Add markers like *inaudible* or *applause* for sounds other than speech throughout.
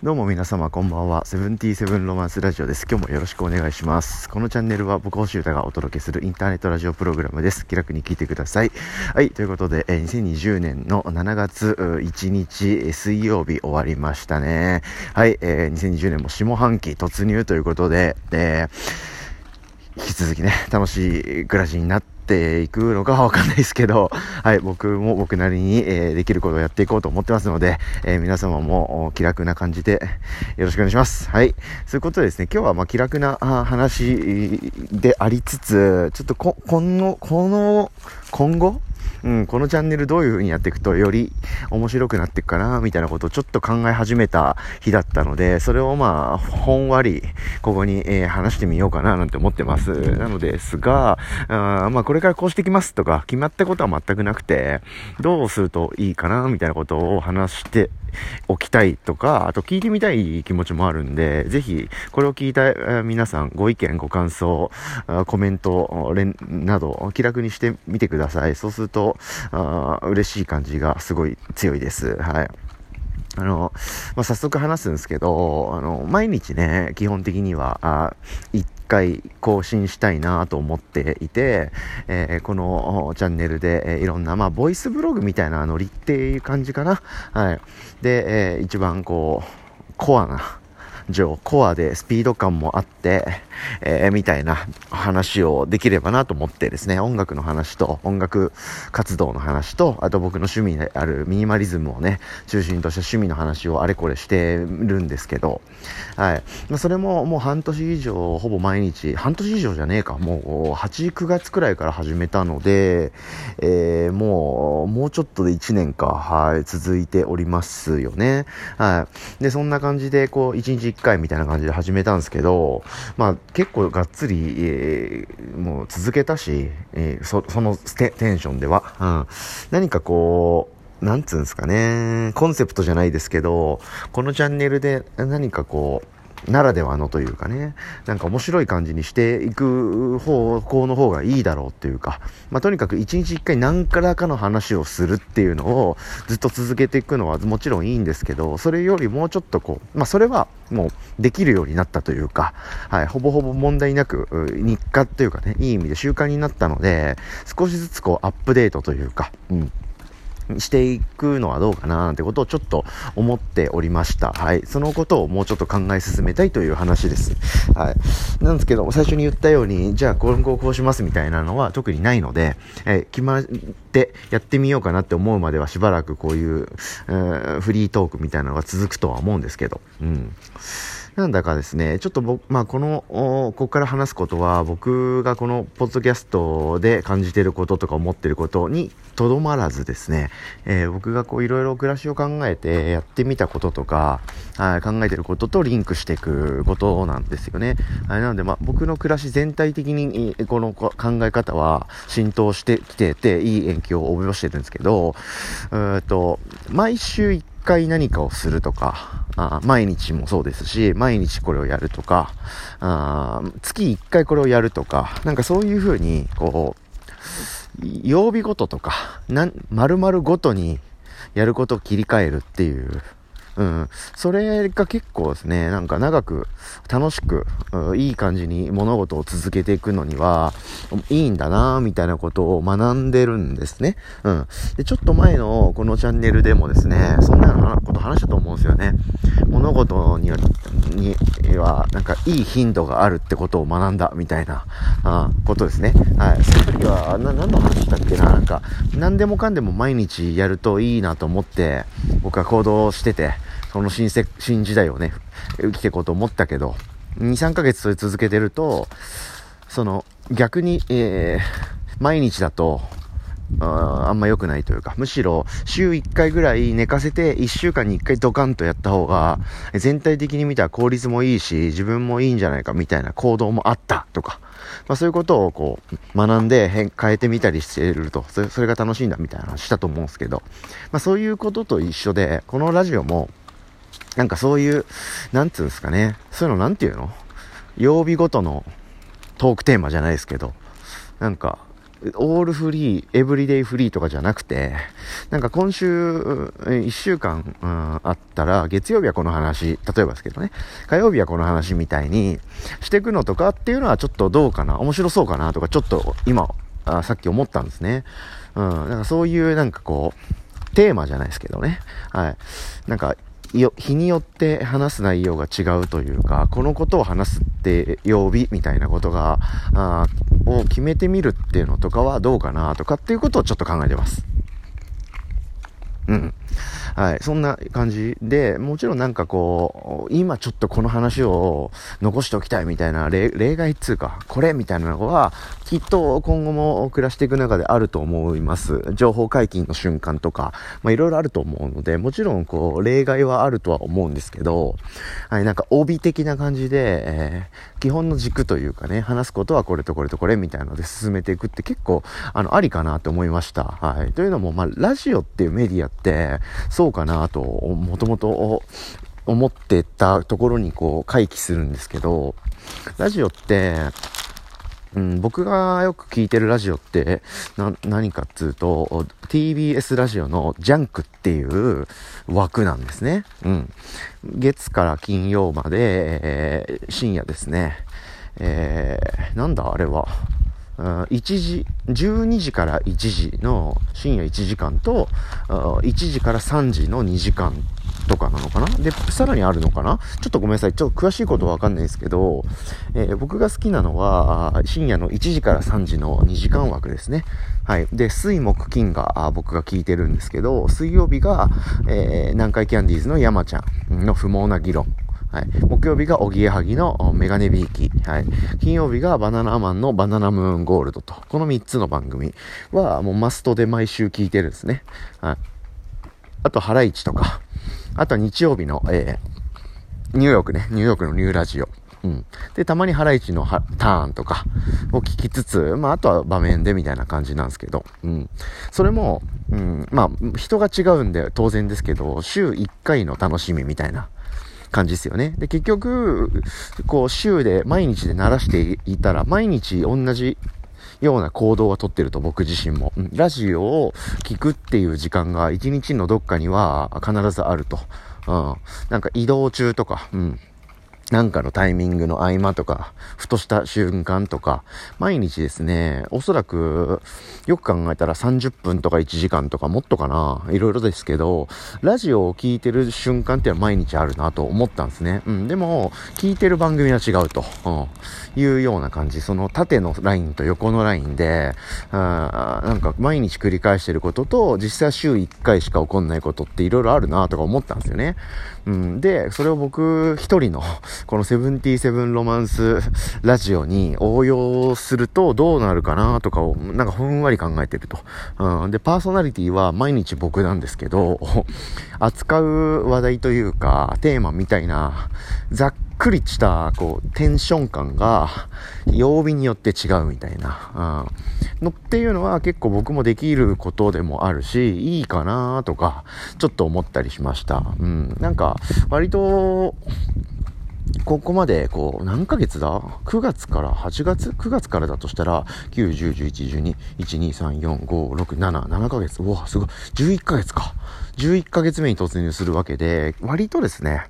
どうも皆様こんばんは。セブンティーセブンロマンスラジオです。今日もよろしくお願いします。このチャンネルは僕星歌がお届けするインターネットラジオプログラムです。気楽に聞いてください。はい、ということで、え2020年の7月1日水曜日終わりましたね。はい、えー、2020年も下半期突入ということで、えー、引き続きね、楽しい暮らしになってっていくのかわかんないですけど、*laughs* はい、僕も僕なりに、えー、できることをやっていこうと思ってますので、えー、皆様も気楽な感じでよろしくお願いします。はい。そういうことでですね、今日はま気楽な話でありつつ、ちょっとこ、この、この、今後？うん、このチャンネルどういう風にやっていくとより面白くなっていくかな、みたいなことをちょっと考え始めた日だったので、それをまあ、ほんわり、ここに、えー、話してみようかな、なんて思ってます。なのですが、あまあ、これからこうしてきますとか、決まったことは全くなくて、どうするといいかな、みたいなことを話しておきたいとか、あと聞いてみたい気持ちもあるんで、ぜひ、これを聞いた皆さん、ご意見、ご感想、コメント、など、気楽にしてみてください。そうすると、あ嬉しい感じがすごい強いです。はい。あの、まあ、早速話すんですけど、あの、毎日ね、基本的には、あ1回更新したいなと思っていて、えー、このチャンネルで、えー、いろんな、まあ、ボイスブログみたいなノリっていう感じかな。はい。で、えー、一番こう、コアな、上、コアでスピード感もあって、えー、みたいな話をできればなと思ってですね、音楽の話と、音楽活動の話と、あと僕の趣味であるミニマリズムをね、中心とした趣味の話をあれこれしてるんですけど、はい。まあ、それももう半年以上、ほぼ毎日、半年以上じゃねえか、もう8、9月くらいから始めたので、えー、もう、もうちょっとで1年か、はい、続いておりますよね。はい。で、そんな感じで、こう、1日1回みたいな感じで始めたんですけど、まあ、結構がっつり、えー、もう続けたし、えー、そそのテンションでは、うん、何かこう、なんつうんですかね、コンセプトじゃないですけど、このチャンネルで何かこう、ならではのというかね、なんか面白い感じにしていく方向の方がいいだろうっていうか、まあ、とにかく一日一回何からかの話をするっていうのをずっと続けていくのはもちろんいいんですけど、それよりもうちょっとこう、まあ、それはもうできるようになったというか、はい、ほぼほぼ問題なく日課というかね、いい意味で習慣になったので、少しずつこうアップデートというか、うん。していくのはどうかななんてことをちょっと思っておりました。はい。そのことをもうちょっと考え進めたいという話です。はい。なんですけど、最初に言ったように、じゃあ今後こうしますみたいなのは特にないので、え決まってやってみようかなって思うまではしばらくこういう、えー、フリートークみたいなのが続くとは思うんですけど、うん。なんだかですね、ちょっと僕、まあ、この、ここから話すことは、僕がこのポッドキャストで感じてることとか思ってることにとどまらずですね、えー、僕がこういろいろ暮らしを考えてやってみたこととか、はい、考えてることとリンクしていくことなんですよね。はい、なので、まあ、僕の暮らし全体的にこの考え方は浸透してきてて、いい影響を及ぼしてるんですけど、うと、毎週1回何かをするとか、あ毎日もそうですし、毎日これをやるとか、あ月1回これをやるとか、なんかそういうふうに、こう、曜日ごととか、なん、丸々ごとにやることを切り替えるっていう、うん。それが結構ですね、なんか長く、楽しく、いい感じに物事を続けていくのには、いいんだなみたいなことを学んでるんですね。うん。で、ちょっと前のこのチャンネルでもですね、そんなようなこと話したと思うんですよね。物事には、には、なんかいい頻度があるってことを学んだみたいな、あことですね。はい。その時は、な、何の話したっけななんか、何でもかんでも毎日やるといいなと思って、僕は行動してて、その新世、新時代をね、生きていこうと思ったけど、2、3ヶ月それ続けてると、その、逆に、えー、毎日だと、ああんま良くないというか、むしろ週1回ぐらい寝かせて1週間に1回ドカンとやった方が、全体的に見たら効率もいいし、自分もいいんじゃないかみたいな行動もあったとか、まあそういうことをこう、学んで変、変えてみたりしてると、それそれが楽しいんだみたいな話したと思うんですけど、まあそういうことと一緒で、このラジオも、なんかそういう、なんつうんですかね、そういうのなんていうの？曜日ごとのトークテーマじゃないですけど、なんか、オールフリー、エブリデイフリーとかじゃなくて、なんか今週、1週間、うん、あったら、月曜日はこの話、例えばですけどね、火曜日はこの話みたいにしていくのとかっていうのはちょっとどうかな、面白そうかなとか、ちょっと今、あさっき思ったんですね。うん、なんかそういうなんかこう、テーマじゃないですけどね。はい。なんか、よ日によって話す内容が違うというか、このことを話すって曜日みたいなことが、あを決めてみるっていうのとかはどうかなとかっていうことをちょっと考えてます。うん。はい。そんな感じで、もちろんなんかこう、今ちょっとこの話を残しておきたいみたいな例外っつうか、これみたいなのは、きっと今後も暮らしていく中であると思います。情報解禁の瞬間とか、まあいろいろあると思うので、もちろんこう、例外はあるとは思うんですけど、はい、なんか帯的な感じで、えー、基本の軸というかね、話すことはこれとこれとこれみたいなので進めていくって結構、あの、ありかなと思いました。はい。というのも、まあ、ラジオっていうメディアって、そうかなと、もともと思ってたところにこう回帰するんですけど、ラジオって、うん、僕がよく聞いてるラジオって、何かっつうと、TBS ラジオのジャンクっていう枠なんですね。うん。月から金曜まで、えー、深夜ですね。えー、なんだあれは。1時、12時から1時の深夜1時間と、1時から3時の2時間とかなのかな？で、さらにあるのかな？ちょっとごめんなさい。ちょっと詳しいことはわかんないですけど、えー、僕が好きなのは、深夜の1時から3時の2時間枠ですね。はい。で、水木金が僕が聞いてるんですけど、水曜日が、えー、南海キャンディーズの山ちゃんの不毛な議論。はい。木曜日がおぎやはぎのメガネビーキ。はい。金曜日がバナナマンのバナナムーンゴールドと。この3つの番組はもうマストで毎週聞いてるんですね。はい。あと、ハライチとか。あとは日曜日の、えー、ニューヨークね。ニューヨークのニューラジオ。うん。で、たまにハライチのターンとかを聞きつつ、まあ、あとは場面でみたいな感じなんですけど、うん。それも、うん、まあ、人が違うんで当然ですけど、週1回の楽しみみたいな感じですよね。で、結局、こう、週で、毎日で鳴らしていたら、毎日同じような行動はとってると僕自身も。ラジオを聞くっていう時間が一日のどっかには必ずあると。うん。なんか移動中とか、うん。なんかのタイミングの合間とか、ふとした瞬間とか、毎日ですね、おそらく、よく考えたら30分とか1時間とかもっとかな、いろいろですけど、ラジオを聴いてる瞬間っていうのは毎日あるなと思ったんですね。うん、でも、聴いてる番組は違うと、うん、いうような感じ。その縦のラインと横のラインで、あなんか毎日繰り返してることと、実際週1回しか起こんないことっていろいろあるなとか思ったんですよね。うん、で、それを僕一人の、このセブンティーセブンロマンスラジオに応用するとどうなるかなとかを、なんかふんわり考えてると。うん、で、パーソナリティは毎日僕なんですけど、*laughs* 扱う話題というか、テーマみたいな、ざっくりした、こう、テンション感が、曜日によって違うみたいな、うん、のっていうのは結構僕もできることでもあるし、いいかなとか、ちょっと思ったりしました。うん、なんか、割と、ここまで、こう、何ヶ月だ ?9 月から8月 ?9 月からだとしたら、9、10、11、12、1、2、3、4、5、6、7、7ヶ月。うわ、すごい。11ヶ月か。11ヶ月目に突入するわけで、割とですね、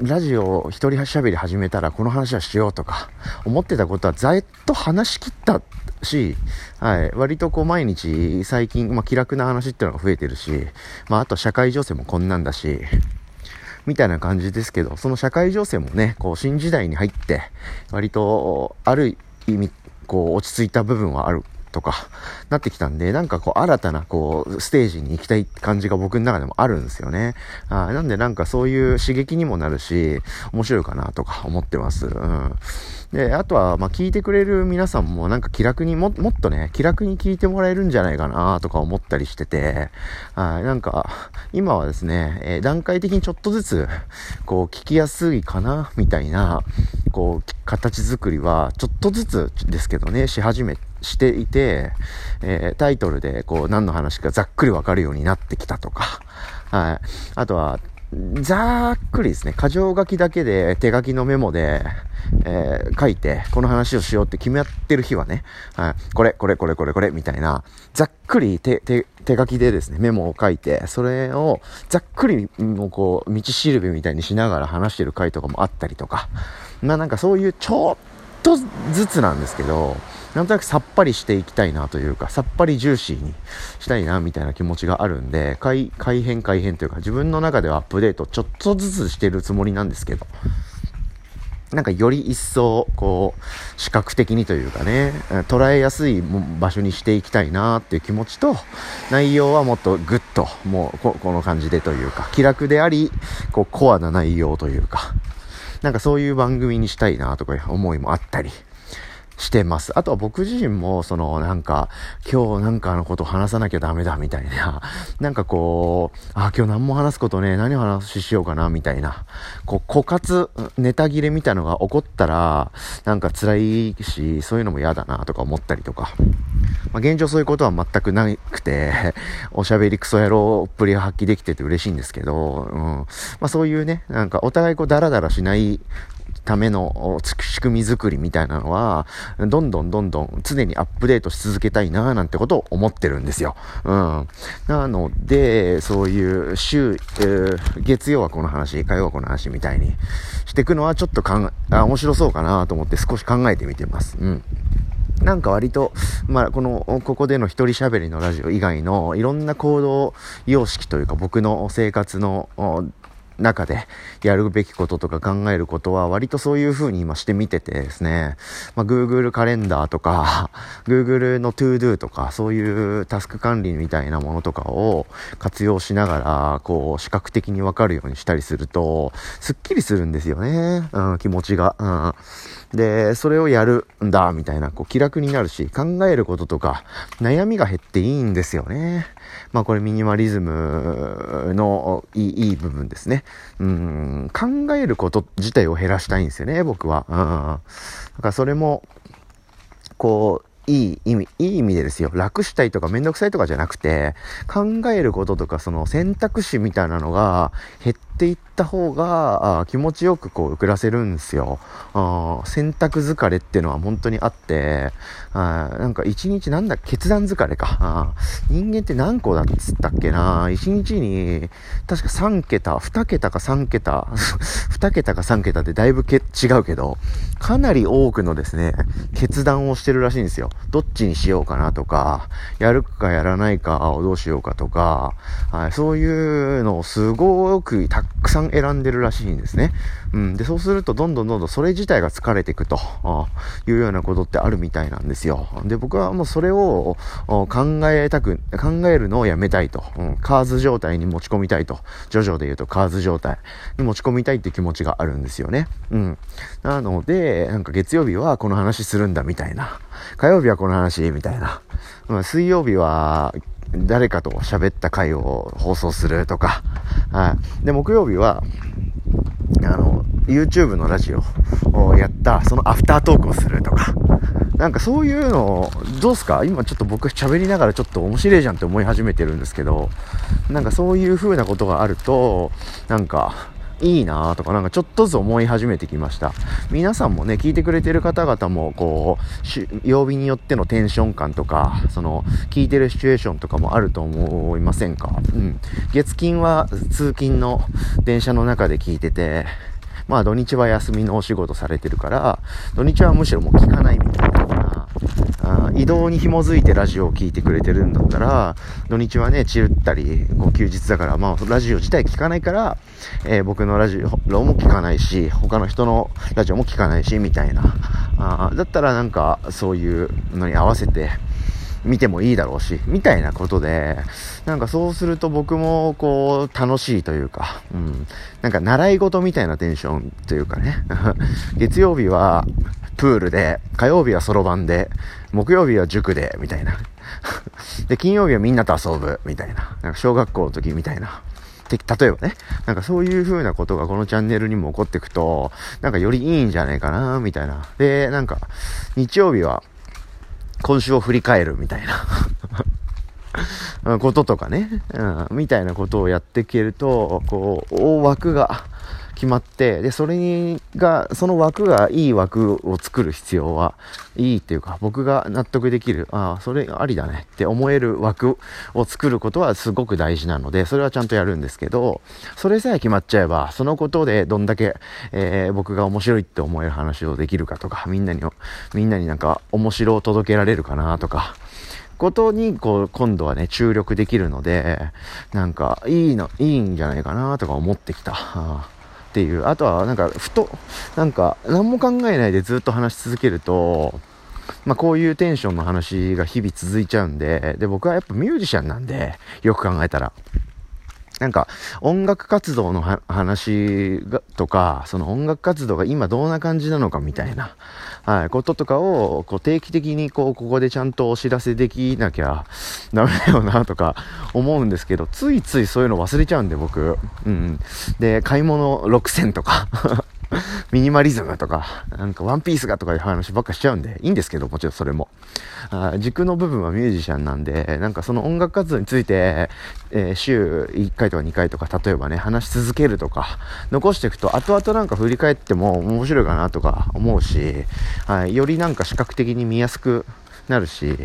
ラジオ一人喋り始めたらこの話はしようとか、思ってたことはざっと話し切ったし、はい、割とこう毎日最近、まあ気楽な話っていうのが増えてるし、まああと社会情勢もこんなんだし、みたいな感じですけど、その社会情勢もね、こう、新時代に入って、割と、ある意味、こう、落ち着いた部分はあるとか、なってきたんで、なんかこう、新たなこう、ステージに行きたい感じが僕の中でもあるんですよね。あなんでなんかそういう刺激にもなるし、面白いかなとか思ってます。うん。で、あとは、ま、聞いてくれる皆さんもなんか気楽にも、もっとね、気楽に聞いてもらえるんじゃないかなとか思ったりしてて、はい、なんか、今はですね、えー、段階的にちょっとずつ、こう、聞きやすいかな、みたいな、こう、形作りは、ちょっとずつですけどね、し始めしていて、えー、タイトルでこう何の話かざっくりわかるようになってきたとか、はい。あとは、ざっくりですね、箇条書きだけで手書きのメモで、えー、書いて、この話をしようって決めってる日はね、はい、これ、これ、これ、これ、これ、みたいな、ざっくり手、手、手書きでですね、メモを書いて、それをざっくり、もうこう、道しるべみたいにしながら話してる回とかもあったりとか、まあなんかそういうちょっとずつなんですけど、なんとなくさっぱりしていきたいなというか、さっぱりジューシーにしたいなみたいな気持ちがあるんで、改改変改変というか、自分の中ではアップデートちょっとずつしてるつもりなんですけど、なんかより一層、こう、視覚的にというかね、捉えやすい場所にしていきたいなっていう気持ちと、内容はもっとグッと、もうこ、この感じでというか、気楽であり、こう、コアな内容というか、なんかそういう番組にしたいなとか思いもあったり、してます。あとは僕自身も、その、なんか、今日なんかのこと話さなきゃダメだみたいな、*laughs* なんかこう、あ、今日何も話すことね、何を話ししようかな、みたいな、こう、枯渇、ネタ切れみたいのが起こったら、なんか辛いし、そういうのも嫌だな、とか思ったりとか。まあ、現状そういうことは全くなくて、*laughs* おしゃべりクソ野郎っぷり発揮できてて嬉しいんですけど、うん。まあそういうね、なんかお互いこうダラダラしないための仕組み作りみたいなのは、どんどんどんどん常にアップデートし続けたいななんてことを思ってるんですよ。うん。なので、そういう週、えー、月曜はこの話、火曜はこの話みたいにしていくのはちょっと考え、あ、面白そうかなと思って少し考えてみてます。うん。なんか割と、まあ、この、ここでの一人喋りのラジオ以外のいろんな行動様式というか僕の生活の中でやるべきこととか考えることは割とそういう風に今してみててですね、まあ、Google カレンダーとか *laughs* Google の ToDo とかそういうタスク管理みたいなものとかを活用しながらこう視覚的にわかるようにしたりするとすっきりするんですよね、うん、気持ちが。うんで、それをやるんだ、みたいな、こう、気楽になるし、考えることとか、悩みが減っていいんですよね。まあ、これミニマリズムのいいいい部分ですね。うん、考えること自体を減らしたいんですよね、僕は。うん。だからそれも、こう、いい意味、いい意味でですよ。楽したいとかめんどくさいとかじゃなくて、考えることとかその選択肢みたいなのが減っていってた方が、あ気持ちよくこう暮らせるんですよ。あ選択疲れっていうのは本当にあって、あなんか一日なんだ、決断疲れか。あ人間って何個だっつったっけな一日に、確か3桁、2桁か3桁、*laughs* 2桁か3桁ってだいぶけ違うけど、かなり多くのですね、決断をしてるらしいんですよ。どっちにしようかなとか、やるかやらないかをどうしようかとか、はい、そういうのをすごくたくさん選んでるらしいんですね。うん。で、そうするとどんどんどんどんそれ自体が疲れていくというようなことってあるみたいなんですよ。で、僕はもうそれを考えたく、考えるのをやめたいと。うん。カーズ状態に持ち込みたいと。ジョジョで言うとカーズ状態に持ち込みたいって気持ちがあるんですよね。うん。なので、なんか月曜日はこの話するんだみたいな。火曜日はこの話みたいな。ま、水曜日は誰かと喋った回を放送するとか、はい。で、木曜日は、あの、YouTube のラジオをやった、そのアフタートークをするとか、なんかそういうのを、どうすか？今ちょっと僕喋りながらちょっと面白いじゃんって思い始めてるんですけど、なんかそういう風なことがあると、なんか、いいなとかなんかちょっとずつ思い始めてきました。皆さんもね、聞いてくれてる方々も、こう、曜日によってのテンション感とか、その、聞いてるシチュエーションとかもあると思いませんか？うん。月金は通勤の電車の中で聞いてて、まあ土日は休みのお仕事されてるから、土日はむしろもう聞かないみたいな。移動に紐づいてラジオを聴いてくれてるんだったら、土日はね、チルったり、こう休日だから、まあ、ラジオ自体聞かないから、えー、僕のラジオも聞かないし、他の人のラジオも聞かないし、みたいな。あだったらなんか、そういうのに合わせて、見てもいいだろうし、みたいなことで、なんかそうすると僕もこう楽しいというか、うん、なんか習い事みたいなテンションというかね、*laughs* 月曜日はプールで、火曜日はそろばんで、木曜日は塾で、みたいな。*laughs* で、金曜日はみんなと遊ぶ、みたいな。なんか小学校の時みたいな。例えばね、なんかそういう風なことがこのチャンネルにも起こってくと、なんかよりいいんじゃないかな、みたいな。で、なんか、日曜日は今週を振り返るみたいな *laughs* こととかね、うん、みたいなことをやっていけると、こう、大枠が決まって、で、それにが、その枠がいい枠を作る必要はいいっていうか、僕が納得できる、ああ、それありだねって思える枠を作ることはすごく大事なので、それはちゃんとやるんですけど、それさえ決まっちゃえば、そのことでどんだけ、えー、僕が面白いって思える話をできるかとか、みんなに、みんなになんか面白を届けられるかなとか、ことに、こう、今度はね、注力できるので、なんか、いいの、いいんじゃないかなとか思ってきた。っていう。あとは、なんか、ふと、なんか、何も考えないでずっと話し続けると、まあ、こういうテンションの話が日々続いちゃうんで、で、僕はやっぱミュージシャンなんで、よく考えたら。なんか、音楽活動の話が、とか、その音楽活動が今どんな感じなのかみたいな、はい、こととかを、こう定期的にこう、ここでちゃんとお知らせできなきゃダメだよなとか思うんですけど、ついついそういうの忘れちゃうんで僕、うん。で、買い物6000とかミニマリズムとか、なんかワンピースがとかいう話ばっかしちゃうんで、いいんですけど、もちろんそれも。あ軸の部分はミュージシャンなんで、なんかその音楽活動について、えー、週1回とか2回とか、例えばね、話し続けるとか、残していくと、後々なんか振り返っても面白いかなとか思うし、はい、よりなんか視覚的に見やすくなるし、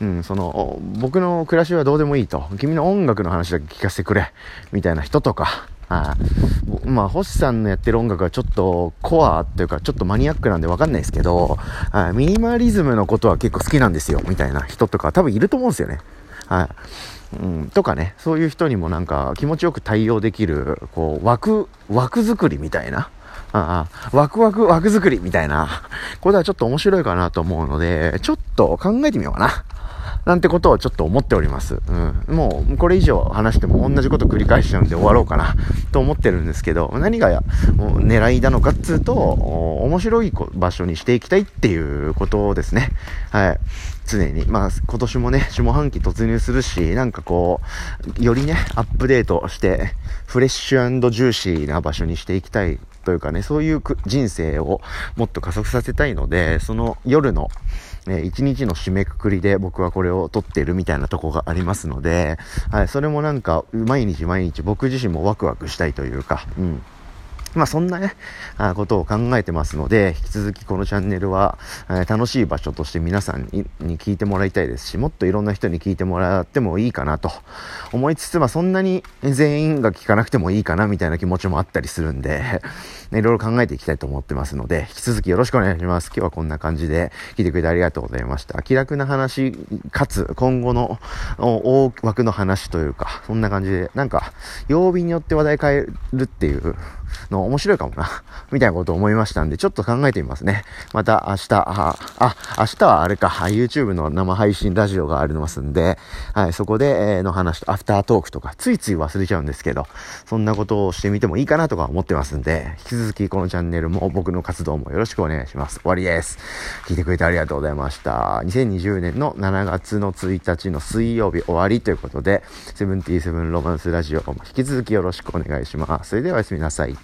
うん、その、僕の暮らしはどうでもいいと。君の音楽の話だけ聞かせてくれ。みたいな人とか、はい、まあ、星さんのやってる音楽はちょっとコアっていうか、ちょっとマニアックなんでわかんないですけど、はい、ミニマリズムのことは結構好きなんですよ、みたいな人とか多分いると思うんですよね。はい。うん、とかね、そういう人にもなんか気持ちよく対応できる、こう、枠、枠作りみたいな。ああ、ワクワク枠作りみたいな。これはちょっと面白いかなと思うので、ちょっと考えてみようかな。なんてことをちょっと思っております。うん。もう、これ以上話しても同じこと繰り返しちゃうんで終わろうかな、*laughs* と思ってるんですけど、何が狙いなのかっつうと、面白い場所にしていきたいっていうことですね。はい。常に。まあ、今年もね、下半期突入するし、なんかこう、よりね、アップデートして、フレッシュジューシーな場所にしていきたいというかね、そういう人生をもっと加速させたいので、その夜の、え一日の締めくくりで僕はこれを撮ってるみたいなとこがありますので、はい、それもなんか、毎日毎日僕自身もワクワクしたいというか、うん。まあそんなね、あことを考えてますので、引き続きこのチャンネルは、えー、楽しい場所として皆さんにに聞いてもらいたいですし、もっといろんな人に聞いてもらってもいいかなと思いつつ、まあそんなに全員が聞かなくてもいいかなみたいな気持ちもあったりするんで、ね、いろいろ考えていきたいと思ってますので、引き続きよろしくお願いします。今日はこんな感じで聞いてくれてありがとうございました。気楽な話、かつ今後の大枠の話というか、そんな感じで、なんか曜日によって話題変えるっていうの面白いかもな、*laughs* みたいなことを思いましたんで、ちょっと考えてみますね。また明日、あ、あ明日はあれか、YouTube の生配信ラジオがありますんで、はい、そこで、え、の話と、アフタートークとか、ついつい忘れちゃうんですけど、そんなことをしてみてもいいかなとか思ってますんで、引き続き続きこのチャンネルも僕の活動もよろしくお願いします。終わりです。聞いてくれてありがとうございました。2020年の7月の1日の水曜日終わりということで、セブンティーセブンロマンスラジオも引き続きよろしくお願いします。それではおやすみなさい。